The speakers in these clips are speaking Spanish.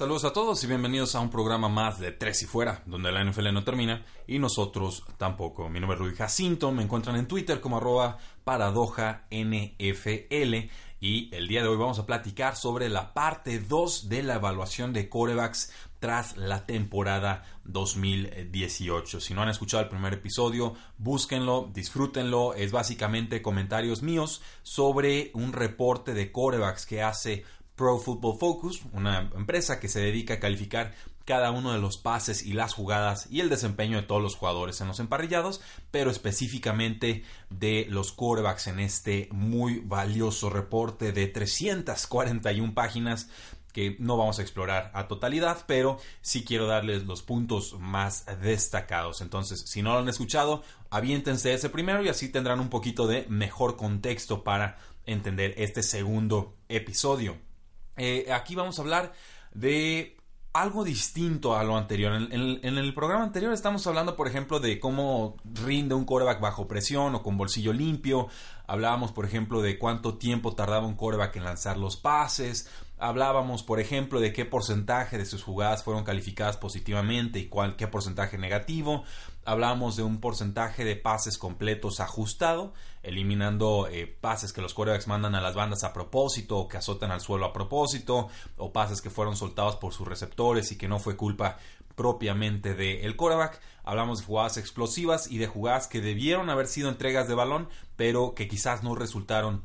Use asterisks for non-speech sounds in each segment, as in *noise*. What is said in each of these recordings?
Saludos a todos y bienvenidos a un programa más de Tres y Fuera, donde la NFL no termina y nosotros tampoco. Mi nombre es Rudy Jacinto, me encuentran en Twitter como arroba paradoja NFL y el día de hoy vamos a platicar sobre la parte 2 de la evaluación de corebacks tras la temporada 2018. Si no han escuchado el primer episodio, búsquenlo, disfrútenlo. Es básicamente comentarios míos sobre un reporte de corebacks que hace Pro Football Focus, una empresa que se dedica a calificar cada uno de los pases y las jugadas y el desempeño de todos los jugadores en los emparrillados, pero específicamente de los quarterbacks en este muy valioso reporte de 341 páginas que no vamos a explorar a totalidad, pero sí quiero darles los puntos más destacados. Entonces, si no lo han escuchado, aviéntense ese primero y así tendrán un poquito de mejor contexto para entender este segundo episodio. Eh, aquí vamos a hablar de algo distinto a lo anterior. En, el programa anterior estamos hablando, por ejemplo, de cómo rinde un coreback bajo presión o con bolsillo limpio. Hablábamos, por ejemplo, de cuánto tiempo tardaba un coreback en lanzar los pases. Hablábamos, por ejemplo, de qué porcentaje de sus jugadas fueron calificadas positivamente y cuál, qué porcentaje negativo hablábamos de un porcentaje de pases completos ajustado, eliminando eh, pases que los quarterbacks mandan a las bandas a propósito o que azotan al suelo a propósito, o pases que fueron soltados por sus receptores y que no fue culpa propiamente del de. Hablamos de jugadas explosivas y de jugadas que debieron haber sido entregas de balón, pero que quizás no resultaron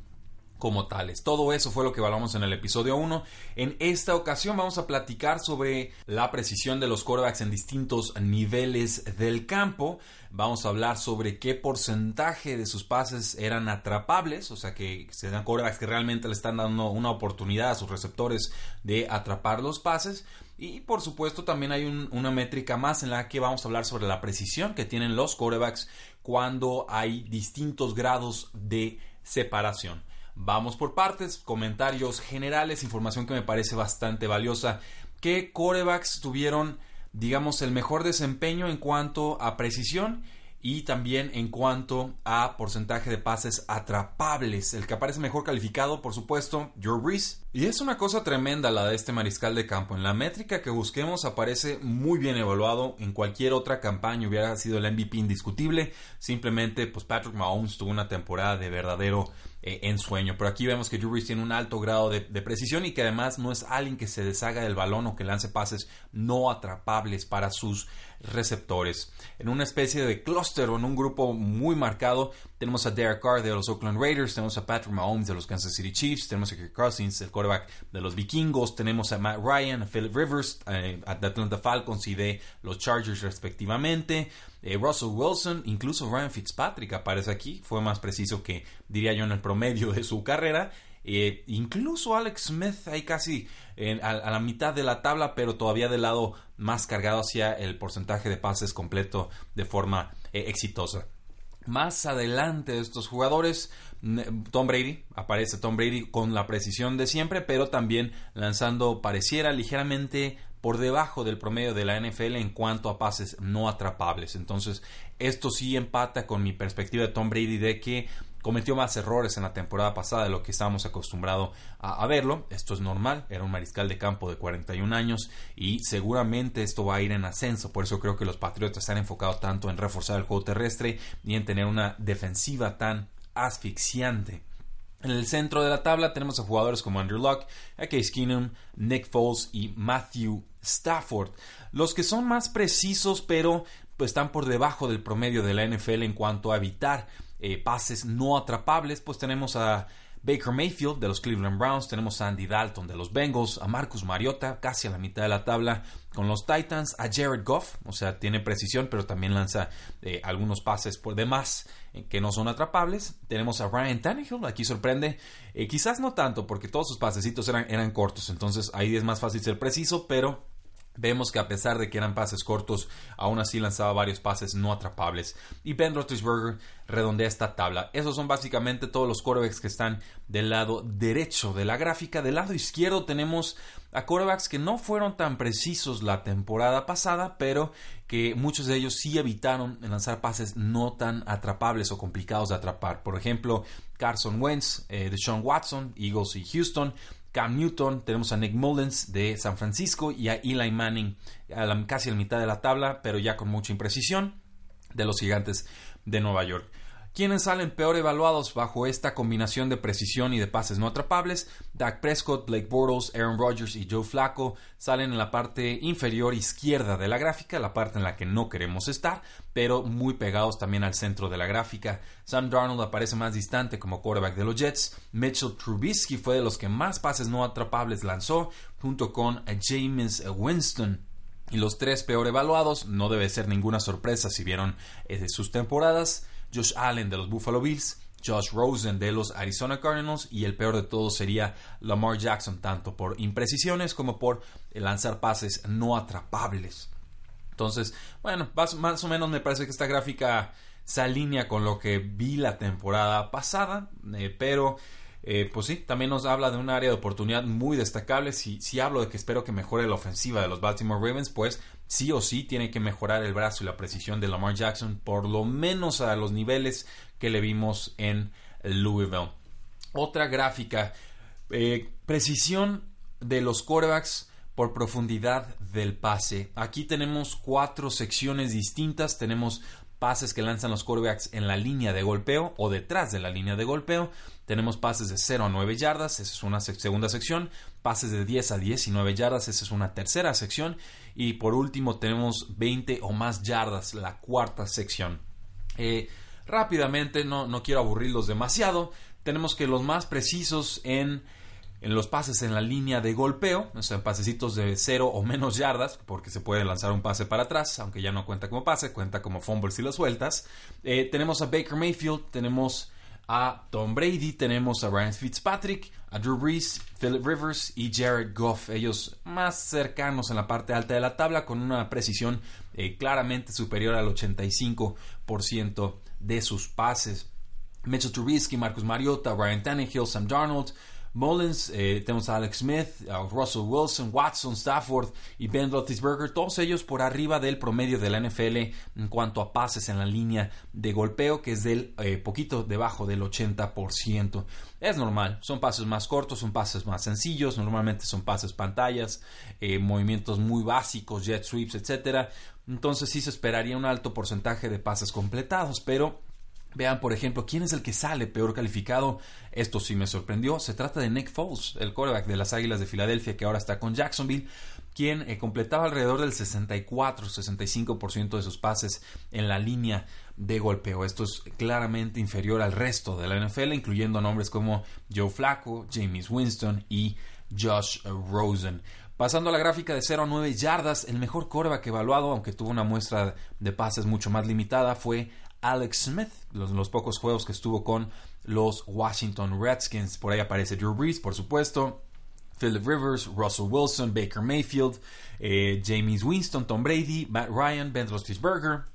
como tales. Todo eso fue lo que hablamos en el episodio 1. En esta ocasión vamos a platicar sobre la precisión de los quarterbacks en distintos niveles del campo. Vamos a hablar sobre qué porcentaje de sus pases eran atrapables, o sea que sean quarterbacks que realmente le están dando una oportunidad a sus receptores de atrapar los pases. Y por supuesto también hay una métrica más en la que vamos a hablar sobre la precisión que tienen los quarterbacks cuando hay distintos grados de separación. Vamos por partes, comentarios generales, información que me parece bastante valiosa. ¿Qué corebacks tuvieron, digamos, el mejor desempeño en cuanto a precisión? y también en cuanto a porcentaje de pases atrapables. El que aparece mejor calificado, por supuesto, Joe Brees. Y es una cosa tremenda la de este mariscal de campo. En la métrica que busquemos aparece muy bien evaluado. En cualquier otra campaña hubiera sido el MVP indiscutible. Simplemente, pues Patrick Mahomes tuvo una temporada de verdadero eh, ensueño. Pero aquí vemos que Drew tiene un alto grado de, precisión y que además no es alguien que se deshaga del balón o que lance pases no atrapables para sus receptores. En una especie de clúster o en un grupo muy marcado, tenemos a Derek Carr de los Oakland Raiders, tenemos a Patrick Mahomes de los Kansas City Chiefs, tenemos a Kirk Cousins, el de los Vikingos, tenemos a Matt Ryan, a Philip Rivers, eh, de Atlanta Falcons y de los Chargers respectivamente. Eh, Russell Wilson, incluso Ryan Fitzpatrick aparece aquí, fue más preciso que diría yo en el promedio de su carrera. Eh, incluso Alex Smith ahí casi a, la mitad de la tabla, pero todavía del lado más cargado hacia el porcentaje de pases completo de forma eh, exitosa. Más adelante de estos jugadores, Tom Brady, aparece Tom Brady con la precisión de siempre, pero también lanzando pareciera ligeramente por debajo del promedio de la NFL en cuanto a pases no atrapables. Entonces, esto sí empata con mi perspectiva de Tom Brady de que cometió más errores en la temporada pasada de lo que estábamos acostumbrados a, verlo. Esto es normal, era un mariscal de campo de 41 años y seguramente esto va a ir en ascenso. Por eso creo que los Patriotas se han enfocado tanto en reforzar el juego terrestre y en tener una defensiva tan asfixiante. En el centro de la tabla tenemos a jugadores como Andrew Luck, a Case Nick Foles y Matthew Stafford. Los que son más precisos, pero están por debajo del promedio de la NFL en cuanto a evitar eh, pases no atrapables, pues tenemos a Baker Mayfield de los Cleveland Browns, tenemos a Andy Dalton de los Bengals, a Marcus Mariota casi a la mitad de la tabla con los Titans, a Jared Goff, o sea, tiene precisión, pero también lanza eh, algunos pases por demás eh, que no son atrapables. Tenemos a Ryan Tannehill, aquí sorprende, quizás no tanto porque todos sus pasecitos eran, eran cortos, entonces ahí es más fácil ser preciso, pero Vemos que a pesar de que eran pases cortos, aún así lanzaba varios pases no atrapables. Y Ben Roethlisberger redondea esta tabla. Esos son básicamente todos los quarterbacks que están del lado derecho de la gráfica. Del lado izquierdo tenemos a quarterbacks que no fueron tan precisos la temporada pasada, pero que muchos de ellos sí evitaron lanzar pases no tan atrapables o complicados de atrapar. Por ejemplo, Carson Wentz, eh, Deshaun Watson, Eagles y Houston. Cam Newton, tenemos a Nick Mullens de San Francisco y a Eli Manning casi a la mitad de la tabla, pero ya con mucha imprecisión de los gigantes de Nueva York. ¿Quiénes salen peor evaluados bajo esta combinación de precisión y de pases no atrapables? Dak Prescott, Blake Bortles, Aaron Rodgers y Joe Flacco salen en la parte inferior izquierda de la gráfica, la parte en la que no queremos estar, pero muy pegados también al centro de la gráfica. Sam Darnold aparece más distante como quarterback de los Jets. Mitchell Trubisky fue de los que más pases no atrapables lanzó, junto con James Winston. Y los tres peor evaluados, no debe ser ninguna sorpresa si vieron eh, sus temporadas. Josh Allen de los Buffalo Bills, Josh Rosen de los Arizona Cardinals y el peor de todos sería Lamar Jackson, tanto por imprecisiones como por lanzar pases no atrapables. Entonces, bueno, más, o menos me parece que esta gráfica se alinea con lo que vi la temporada pasada, eh, pero eh, pues sí, también nos habla de un área de oportunidad muy destacable. Si, si hablo de que espero que mejore la ofensiva de los Baltimore Ravens, pues sí o sí tiene que mejorar el brazo y la precisión de Lamar Jackson, por lo menos a los niveles que le vimos en Louisville. Otra gráfica, eh, precisión de los quarterbacks por profundidad del pase. Aquí tenemos cuatro secciones distintas. Tenemos pases que lanzan los quarterbacks en la línea de golpeo o detrás de la línea de golpeo. Tenemos pases de 0 a 9 yardas, esa es una segunda sección. Pases de 10 a 19 yardas, esa es una tercera sección. Y por último tenemos 20 o más yardas, la cuarta sección. Eh, rápidamente, no, no quiero aburrirlos demasiado. Tenemos que los más precisos en en los pases en la línea de golpeo, o sea, pasecitos de cero o menos yardas, porque se puede lanzar un pase para atrás, aunque ya no cuenta como pase, cuenta como fumble si lo sueltas. Eh, tenemos a Baker Mayfield, tenemos a Tom Brady, tenemos a Ryan Fitzpatrick, a Drew Brees, Philip Rivers y Jared Goff, ellos más cercanos en la parte alta de la tabla con una precisión eh, claramente superior al 85% de sus pases. Mitchell Trubisky, Marcus Mariota, Ryan Tannehill, Sam Darnold, Mullins, eh, tenemos a Alex Smith, a Russell Wilson, Watson, Stafford y Ben Roethlisberger, todos ellos por arriba del promedio de la NFL en cuanto a pases en la línea de golpeo, que es del eh, poquito debajo del 80%. Es normal, son pases más cortos, son pases más sencillos, normalmente son pases pantallas, eh, movimientos muy básicos, jet sweeps, etc. Entonces sí se esperaría un alto porcentaje de pases completados, pero Vean, por ejemplo, quién es el que sale peor calificado. Esto sí me sorprendió. Se trata de Nick Foles, el quarterback de las Águilas de Filadelfia, que ahora está con Jacksonville, quien eh, completaba alrededor del 64-65% de sus pases en la línea de golpeo. Esto es claramente inferior al resto de la NFL, incluyendo nombres como Joe Flacco, James Winston y Josh Rosen. Pasando a la gráfica de 0 a 9 yardas, el mejor quarterback evaluado, aunque tuvo una muestra de pases mucho más limitada, fue Alex Smith, los, pocos juegos que estuvo con los Washington Redskins. Por ahí aparece Drew Brees, por supuesto. Philip Rivers, Russell Wilson, Baker Mayfield, eh, James Winston, Tom Brady, Matt Ryan, Ben Roethlisberger,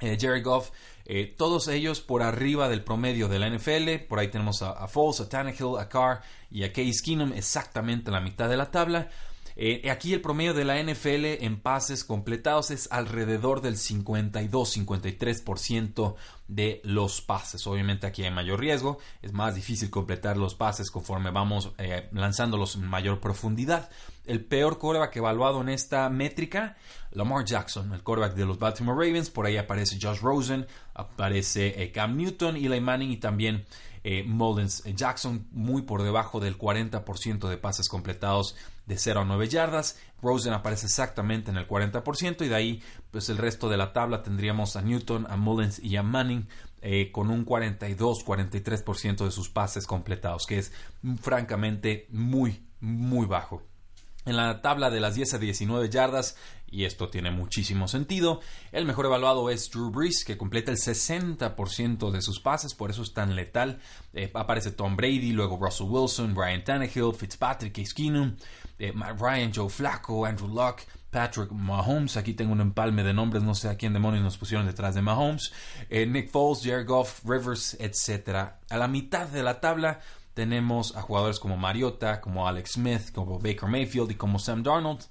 eh, Jerry Goff, eh, todos ellos por arriba del promedio de la NFL. Por ahí tenemos a, a Foles, a Tannehill, a Carr y a Case Keenum exactamente la mitad de la tabla. Eh, aquí el promedio de la NFL en pases completados es alrededor del 52-53% de los pases. Obviamente aquí hay mayor riesgo, es más difícil completar los pases conforme vamos eh, lanzándolos en mayor profundidad. El peor coreback evaluado en esta métrica, Lamar Jackson, el coreback de los Baltimore Ravens. Por ahí aparece Josh Rosen, aparece eh, Cam Newton, Eli Manning y también Mullins. Jackson muy por debajo del 40% de pases completados de 0 a 9 yardas. Rosen aparece exactamente en el 40% y de ahí pues el resto de la tabla tendríamos a Newton, a Mullins y a Manning eh, con un 42-43% de sus pases completados, que es francamente muy, muy bajo. En la tabla de las 10 a 19 yardas, y esto tiene muchísimo sentido, el mejor evaluado es Drew Brees, que completa el 60% de sus pases, por eso es tan letal. Eh, aparece Tom Brady, luego Russell Wilson, Ryan Tannehill, Fitzpatrick, Case eh, Matt Ryan, Joe Flacco, Andrew Luck, Patrick Mahomes. Aquí tengo un empalme de nombres, no sé a quién demonios nos pusieron detrás de Mahomes. Eh, Nick Foles, Jared Goff, Rivers, etc. A la mitad de la tabla tenemos a jugadores como Mariota, como Alex Smith, como Baker Mayfield y como Sam Darnold.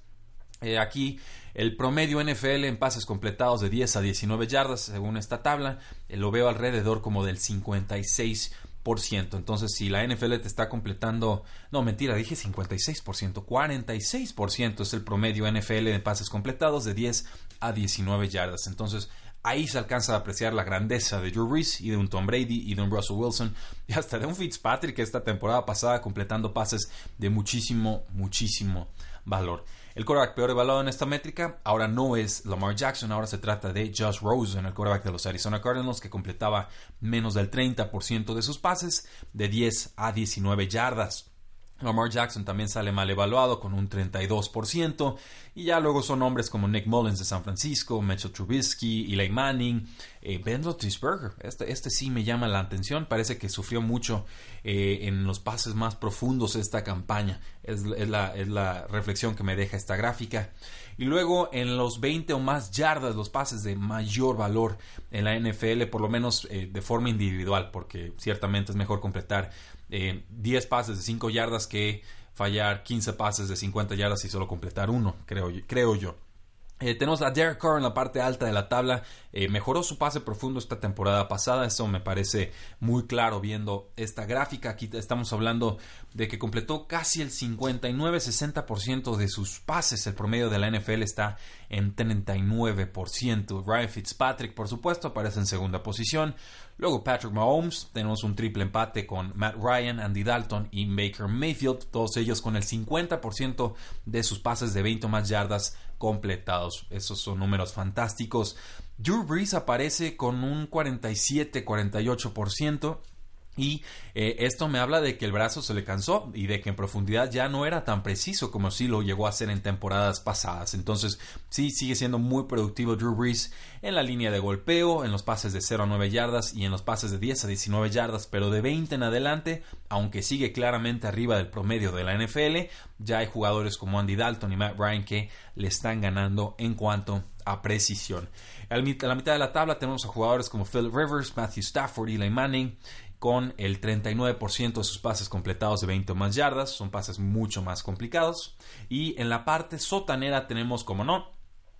Aquí el promedio NFL en pases completados de 10 a 19 yardas, según esta tabla, eh, lo veo alrededor como del 56%. Entonces, si la NFL te está completando, no, mentira, dije 56%, 46% es el promedio NFL de pases completados de 10 a 19 yardas. Entonces, Ahí se alcanza a apreciar la grandeza de Drew Brees y de un Tom Brady y de un Russell Wilson *laughs* y hasta de un Fitzpatrick esta temporada pasada completando pases de muchísimo, muchísimo valor. El quarterback peor evaluado en esta métrica ahora no es Lamar Jackson, ahora se trata de Josh Rosen, el quarterback de los Arizona Cardinals, que completaba menos del 30% de sus pases de 10 a 19 yardas. Lamar Jackson también sale mal evaluado con un 32%. Y ya luego son nombres como Nick Mullins de San Francisco, Mitchell Trubisky, Eli Manning, eh, Ben Roethlisberger. Este, este, sí me llama la atención. Parece que sufrió mucho eh, en los pases más profundos de esta campaña. Es, la, es, la, reflexión que me deja esta gráfica. Y luego en los 20 o más yardas, los pases de mayor valor en la NFL, por lo menos eh, de forma individual, porque ciertamente es mejor completar 10 pases de 5 yardas que fallar 15 pases de 50 yardas y solo completar uno, creo, creo yo. Eh, tenemos a Derek Carr en la parte alta de la tabla. Eh, mejoró su pase profundo esta temporada pasada. Eso me parece muy claro viendo esta gráfica. Aquí estamos hablando de que completó casi el 59-60% de sus pases. El promedio de la NFL está en 39%. Ryan Fitzpatrick, por supuesto, aparece en segunda posición. Luego Patrick Mahomes, tenemos un triple empate con Matt Ryan, Andy Dalton y Baker Mayfield, todos ellos con el 50% de sus pases de 20 o más yardas completados. Esos son números fantásticos. Drew Brees aparece con un 47-48%. Y eh, esto me habla de que el brazo se le cansó y de que en profundidad ya no era tan preciso como si lo llegó a ser en temporadas pasadas. Entonces, sí, sigue siendo muy productivo Drew Brees en la línea de golpeo, en los pases de 0 a 9 yardas y en los pases de 10 a 19 yardas, pero de 20 en adelante, aunque sigue claramente arriba del promedio de la NFL, ya hay jugadores como Andy Dalton y Matt Ryan que le están ganando en cuanto a precisión. A la mitad de la tabla tenemos a jugadores como Philip Rivers, Matthew Stafford, Eli Manning, con el 39% de sus pases completados de 20 o más yardas. Son pases mucho más complicados. Y en la parte sotanera tenemos, como no,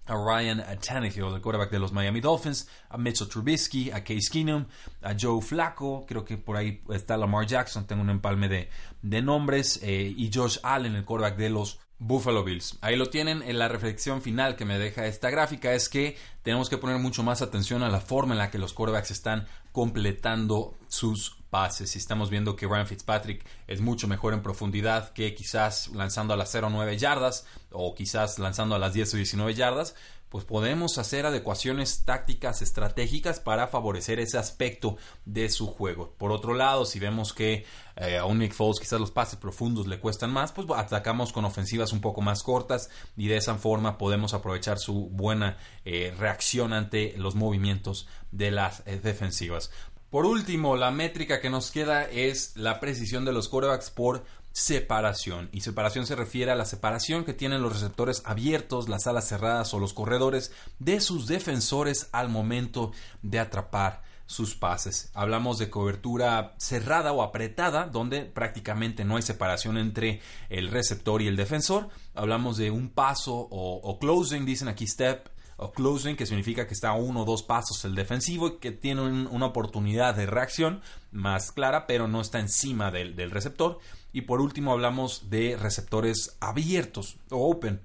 a Ryan Tannehill, el quarterback de los Miami Dolphins, a Mitchell Trubisky, a Case Keenum, a Joe Flacco, creo que por ahí está Lamar Jackson, tengo un empalme de, de nombres, eh, y Josh Allen, el quarterback de los Buffalo Bills. Ahí lo tienen. En la reflexión final que me deja esta gráfica es que tenemos que poner mucho más atención a la forma en la que los quarterbacks están completando sus pases. Estamos viendo que Ryan Fitzpatrick es mucho mejor en profundidad que quizás lanzando a las 0-9 yardas o quizás lanzando a las 10 o 19 yardas pues podemos hacer adecuaciones tácticas estratégicas para favorecer ese aspecto de su juego. Por otro lado, si vemos que eh, a un Nick Foles quizás los pases profundos le cuestan más, pues atacamos con ofensivas un poco más cortas y de esa forma podemos aprovechar su buena eh, reacción ante los movimientos de las eh, defensivas. Por último, la métrica que nos queda es la precisión de los quarterbacks por separación. Y separación se refiere a la separación que tienen los receptores abiertos, las alas cerradas o los corredores de sus defensores al momento de atrapar sus pases. Hablamos de cobertura cerrada o apretada, donde prácticamente no hay separación entre el receptor y el defensor. Hablamos de un paso o, closing, dicen aquí step o closing, que significa que está a uno o dos pasos el defensivo y que tiene una oportunidad de reacción más clara, pero no está encima del receptor. Y por último hablamos de receptores abiertos o open.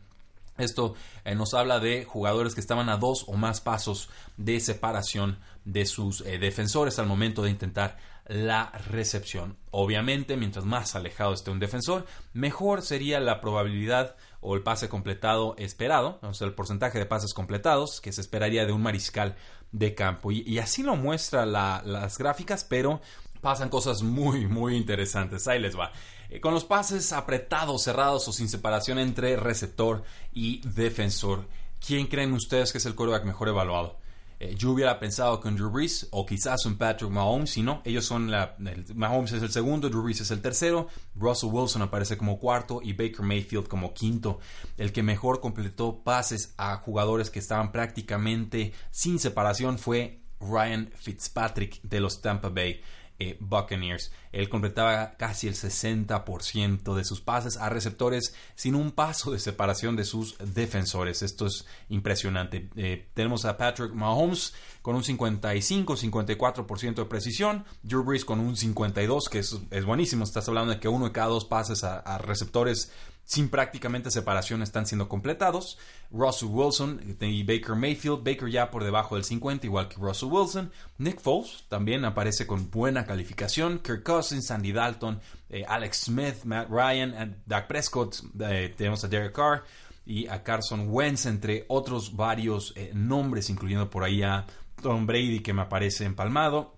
Esto eh, nos habla de jugadores que estaban a dos o más pasos de separación de sus eh, defensores al momento de intentar la recepción. Obviamente, mientras más alejado esté un defensor, mejor sería la probabilidad o el pase completado esperado, o sea, el porcentaje de pases completados que se esperaría de un mariscal de campo. Y, así lo muestra las gráficas, pero pasan cosas muy, muy interesantes. Ahí les va. Eh, con los pases apretados, cerrados o sin separación entre receptor y defensor. ¿Quién creen ustedes que es el quarterback mejor evaluado? Eh, yo hubiera pensado que un Drew Brees o quizás un Patrick Mahomes, si no, ellos son la. Mahomes es el segundo, Drew Brees es el tercero, Russell Wilson aparece como cuarto y Baker Mayfield como quinto. El que mejor completó pases a jugadores que estaban prácticamente sin separación fue Ryan Fitzpatrick de los Tampa Bay. Eh, Buccaneers. Él completaba casi el 60% de sus pases a receptores sin un paso de separación de sus defensores. Esto es impresionante. Eh, tenemos a Patrick Mahomes con un 55-54% de precisión, Drew Brees con un 52%, que es, buenísimo. Estás hablando de que uno de cada dos pases a receptores sin prácticamente separación están siendo completados. Russell Wilson y Baker Mayfield, Baker ya por debajo del 50, igual que Russell Wilson. Nick Foles también aparece con buena calificación. Kirk Cousins, Sandy Dalton, eh, Alex Smith, Matt Ryan, Doug Prescott, eh, tenemos a Derek Carr y a Carson Wentz, entre otros varios eh, nombres, incluyendo por ahí a Tom Brady que me aparece empalmado.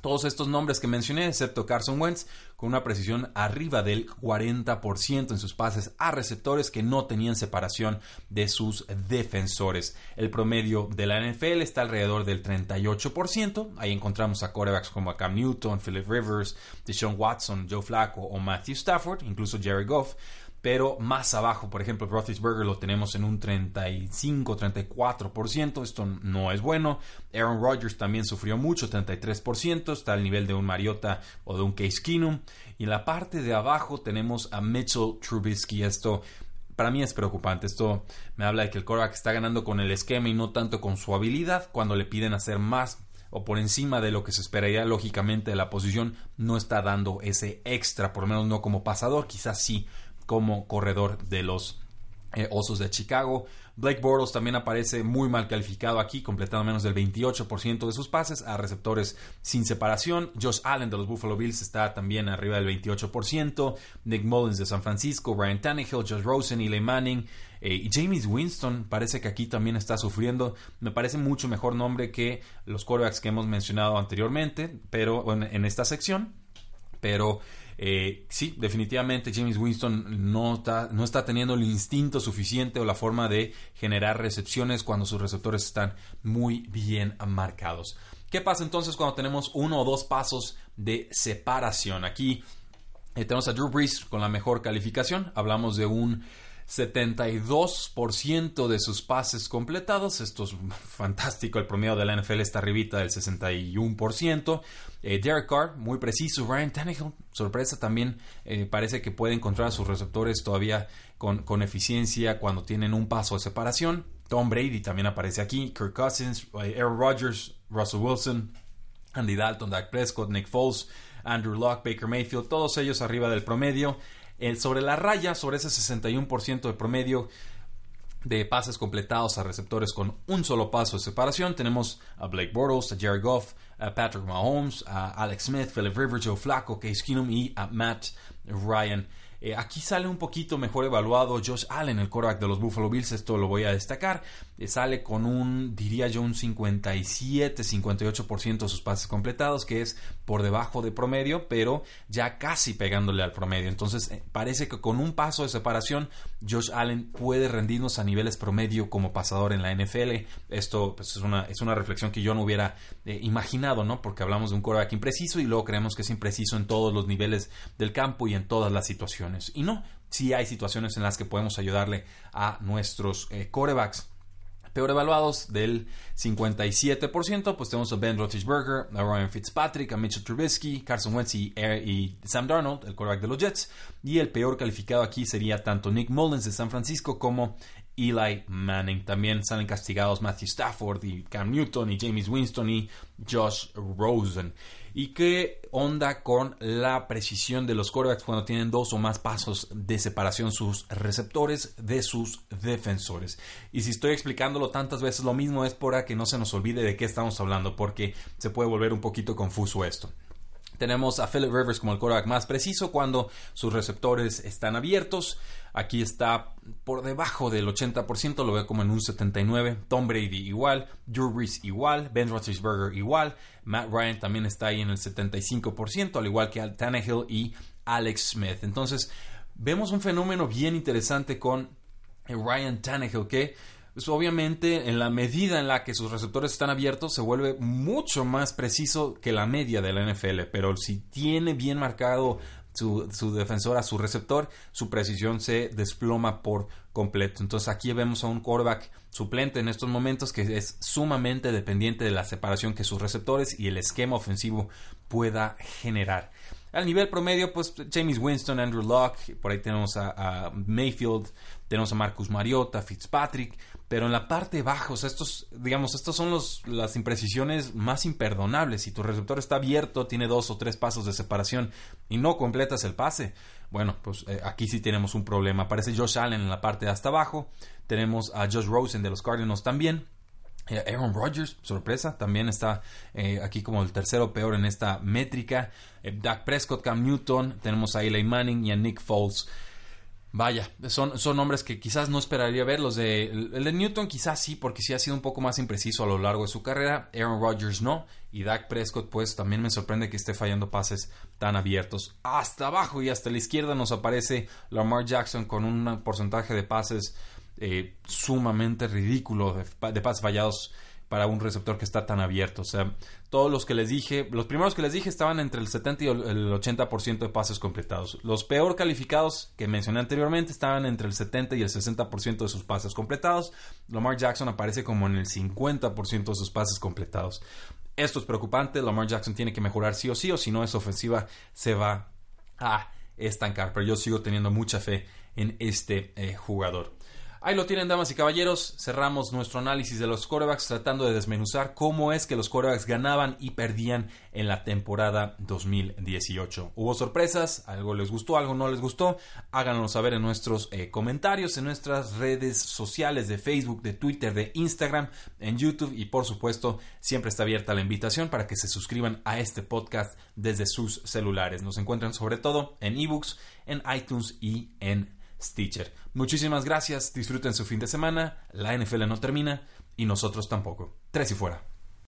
Todos estos nombres que mencioné, excepto Carson Wentz, con una precisión arriba del 40% en sus pases a receptores que no tenían separación de sus defensores. El promedio de la NFL está alrededor del 38%. Ahí encontramos a quarterbacks como Cam Newton, Philip Rivers, Deshaun Watson, Joe Flacco o Matthew Stafford, incluso Jerry Goff pero más abajo, por ejemplo, Roethlisberger lo tenemos en un 35-34%, esto no es bueno. Aaron Rodgers también sufrió mucho, 33%, está al nivel de un Mariota o de un Case Keenum. Y en la parte de abajo tenemos a Mitchell Trubisky, esto para mí es preocupante. Esto me habla de que el quarterback está ganando con el esquema y no tanto con su habilidad. Cuando le piden hacer más o por encima de lo que se esperaría lógicamente de la posición, no está dando ese extra, por lo menos no como pasador, quizás sí como corredor de los eh, Osos de Chicago. Blake Bortles también aparece muy mal calificado aquí, completando menos del 28% de sus pases a receptores sin separación. Josh Allen de los Buffalo Bills está también arriba del 28%. Nick Mullins de San Francisco, Ryan Tannehill, Josh Rosen, Eli Manning eh, y James Winston parece que aquí también está sufriendo. Me parece mucho mejor nombre que los quarterbacks que hemos mencionado anteriormente, pero en esta sección. Pero eh, sí, definitivamente James Winston no está, no está teniendo el instinto suficiente o la forma de generar recepciones cuando sus receptores están muy bien marcados. ¿Qué pasa entonces cuando tenemos uno o dos pasos de separación? Aquí eh, tenemos a Drew Brees con la mejor calificación. Hablamos de un 72% de sus pases completados. Esto es fantástico. El promedio de la NFL está arribita del 61%. Eh, Derek Carr, muy preciso. Ryan Tannehill, sorpresa también. Eh, parece que puede encontrar a sus receptores todavía con, con, eficiencia cuando tienen un paso de separación. Tom Brady también aparece aquí. Kirk Cousins, eh, Aaron Rodgers, Russell Wilson, Andy Dalton, Dak Prescott, Nick Foles, Andrew Locke, Baker Mayfield. Todos ellos arriba del promedio sobre la raya, sobre ese 61% de promedio de pases completados a receptores con un solo paso de separación. Tenemos a Blake Bortles, a Jared Goff, a Patrick Mahomes, a Alex Smith, Philip Rivers, Joe Flacco, Case Keenum y a Matt Ryan. Eh, aquí sale un poquito mejor evaluado Josh Allen, el quarterback de los Buffalo Bills, esto lo voy a destacar. Eh, sale con un, diría yo, un 57-58% de sus pases completados, que es por debajo de promedio, pero ya casi pegándole al promedio. Entonces, eh, parece que con un paso de separación, Josh Allen puede rendirnos a niveles promedio como pasador en la NFL. Esto pues, es, una, es una reflexión que yo no hubiera imaginado, ¿no? Porque hablamos de un quarterback impreciso y luego creemos que es impreciso en todos los niveles del campo y en todas las situaciones. Y no, sí hay situaciones en las que podemos ayudarle a nuestros eh, corebacks. Peor evaluados del 57%, pues tenemos a Ben Roethlisberger, a Ryan Fitzpatrick, a Mitchell Trubisky, Carson Wentz y, y Sam Darnold, el quarterback de los Jets. Y el peor calificado aquí sería tanto Nick Mullins de San Francisco como Eli Manning. También salen castigados Matthew Stafford y Cam Newton y James Winston y Josh Rosen. ¿Y qué onda con la precisión de los quarterbacks cuando tienen dos o más pasos de separación sus receptores de sus defensores? Y si estoy explicándolo tantas veces lo mismo es para que no se nos olvide de qué estamos hablando porque se puede volver un poquito confuso esto. Tenemos a Philip Rivers como el quarterback más preciso cuando sus receptores están abiertos. Aquí está por debajo del 80%, lo veo como en un 79%. Tom Brady igual, Drew Brees igual, Ben Roethlisberger igual, Matt Ryan también está ahí en el 75%, al igual que Tannehill y Alex Smith. Entonces, vemos un fenómeno bien interesante con Ryan Tannehill que pues obviamente en la medida en la que sus receptores están abiertos se vuelve mucho más preciso que la media de la NFL, pero si tiene bien marcado su, su, defensor a su receptor, su precisión se desploma por completo. Entonces aquí vemos a un quarterback suplente en estos momentos que es sumamente dependiente de la separación que sus receptores y el esquema ofensivo pueda generar. Al nivel promedio, pues James Winston, Andrew Locke, por ahí tenemos a, Mayfield, tenemos a Marcus Mariota, Fitzpatrick, pero en la parte baja, o sea, estos, digamos, estos son los, las imprecisiones más imperdonables. Si tu receptor está abierto, tiene dos o tres pasos de separación y no completas el pase, bueno, pues eh, aquí sí tenemos un problema. Aparece Josh Allen en la parte de hasta abajo, tenemos a Josh Rosen de los Cardinals también. Eh, Aaron Rodgers, sorpresa, también está eh, aquí como el tercero peor en esta métrica. Dak Prescott, Cam Newton, tenemos a Eli Manning y a Nick Foles. Vaya, son, son nombres que quizás no esperaría ver. Los de, el de Newton quizás sí, porque sí ha sido un poco más impreciso a lo largo de su carrera. Aaron Rodgers no. Y Dak Prescott, pues también me sorprende que esté fallando pases tan abiertos. Hasta abajo y hasta la izquierda nos aparece Lamar Jackson con un porcentaje de pases eh, sumamente ridículo, de, pases fallados para un receptor que está tan abierto. O sea, todos los que les dije, los primeros que les dije estaban entre el 70 y el 80% de pases completados. Los peor calificados que mencioné anteriormente estaban entre el 70 y el 60% de sus pases completados. Lamar Jackson aparece como en el 50% de sus pases completados. Esto es preocupante. Lamar Jackson tiene que mejorar sí o sí, o si no, esa ofensiva se va a estancar. Pero yo sigo teniendo mucha fe en este eh, jugador. Ahí lo tienen, damas y caballeros. Cerramos nuestro análisis de los corebacks tratando de desmenuzar cómo es que los corebacks ganaban y perdían en la temporada 2018. Hubo sorpresas, algo les gustó, algo no les gustó. Háganoslo saber en nuestros eh, comentarios, en nuestras redes sociales de Facebook, de Twitter, de Instagram, en YouTube y por supuesto siempre está abierta la invitación para que se suscriban a este podcast desde sus celulares. Nos encuentran sobre todo en ebooks, en iTunes y en Stitcher. Muchísimas gracias, disfruten su fin de semana, la NFL no termina y nosotros tampoco. Tres y fuera.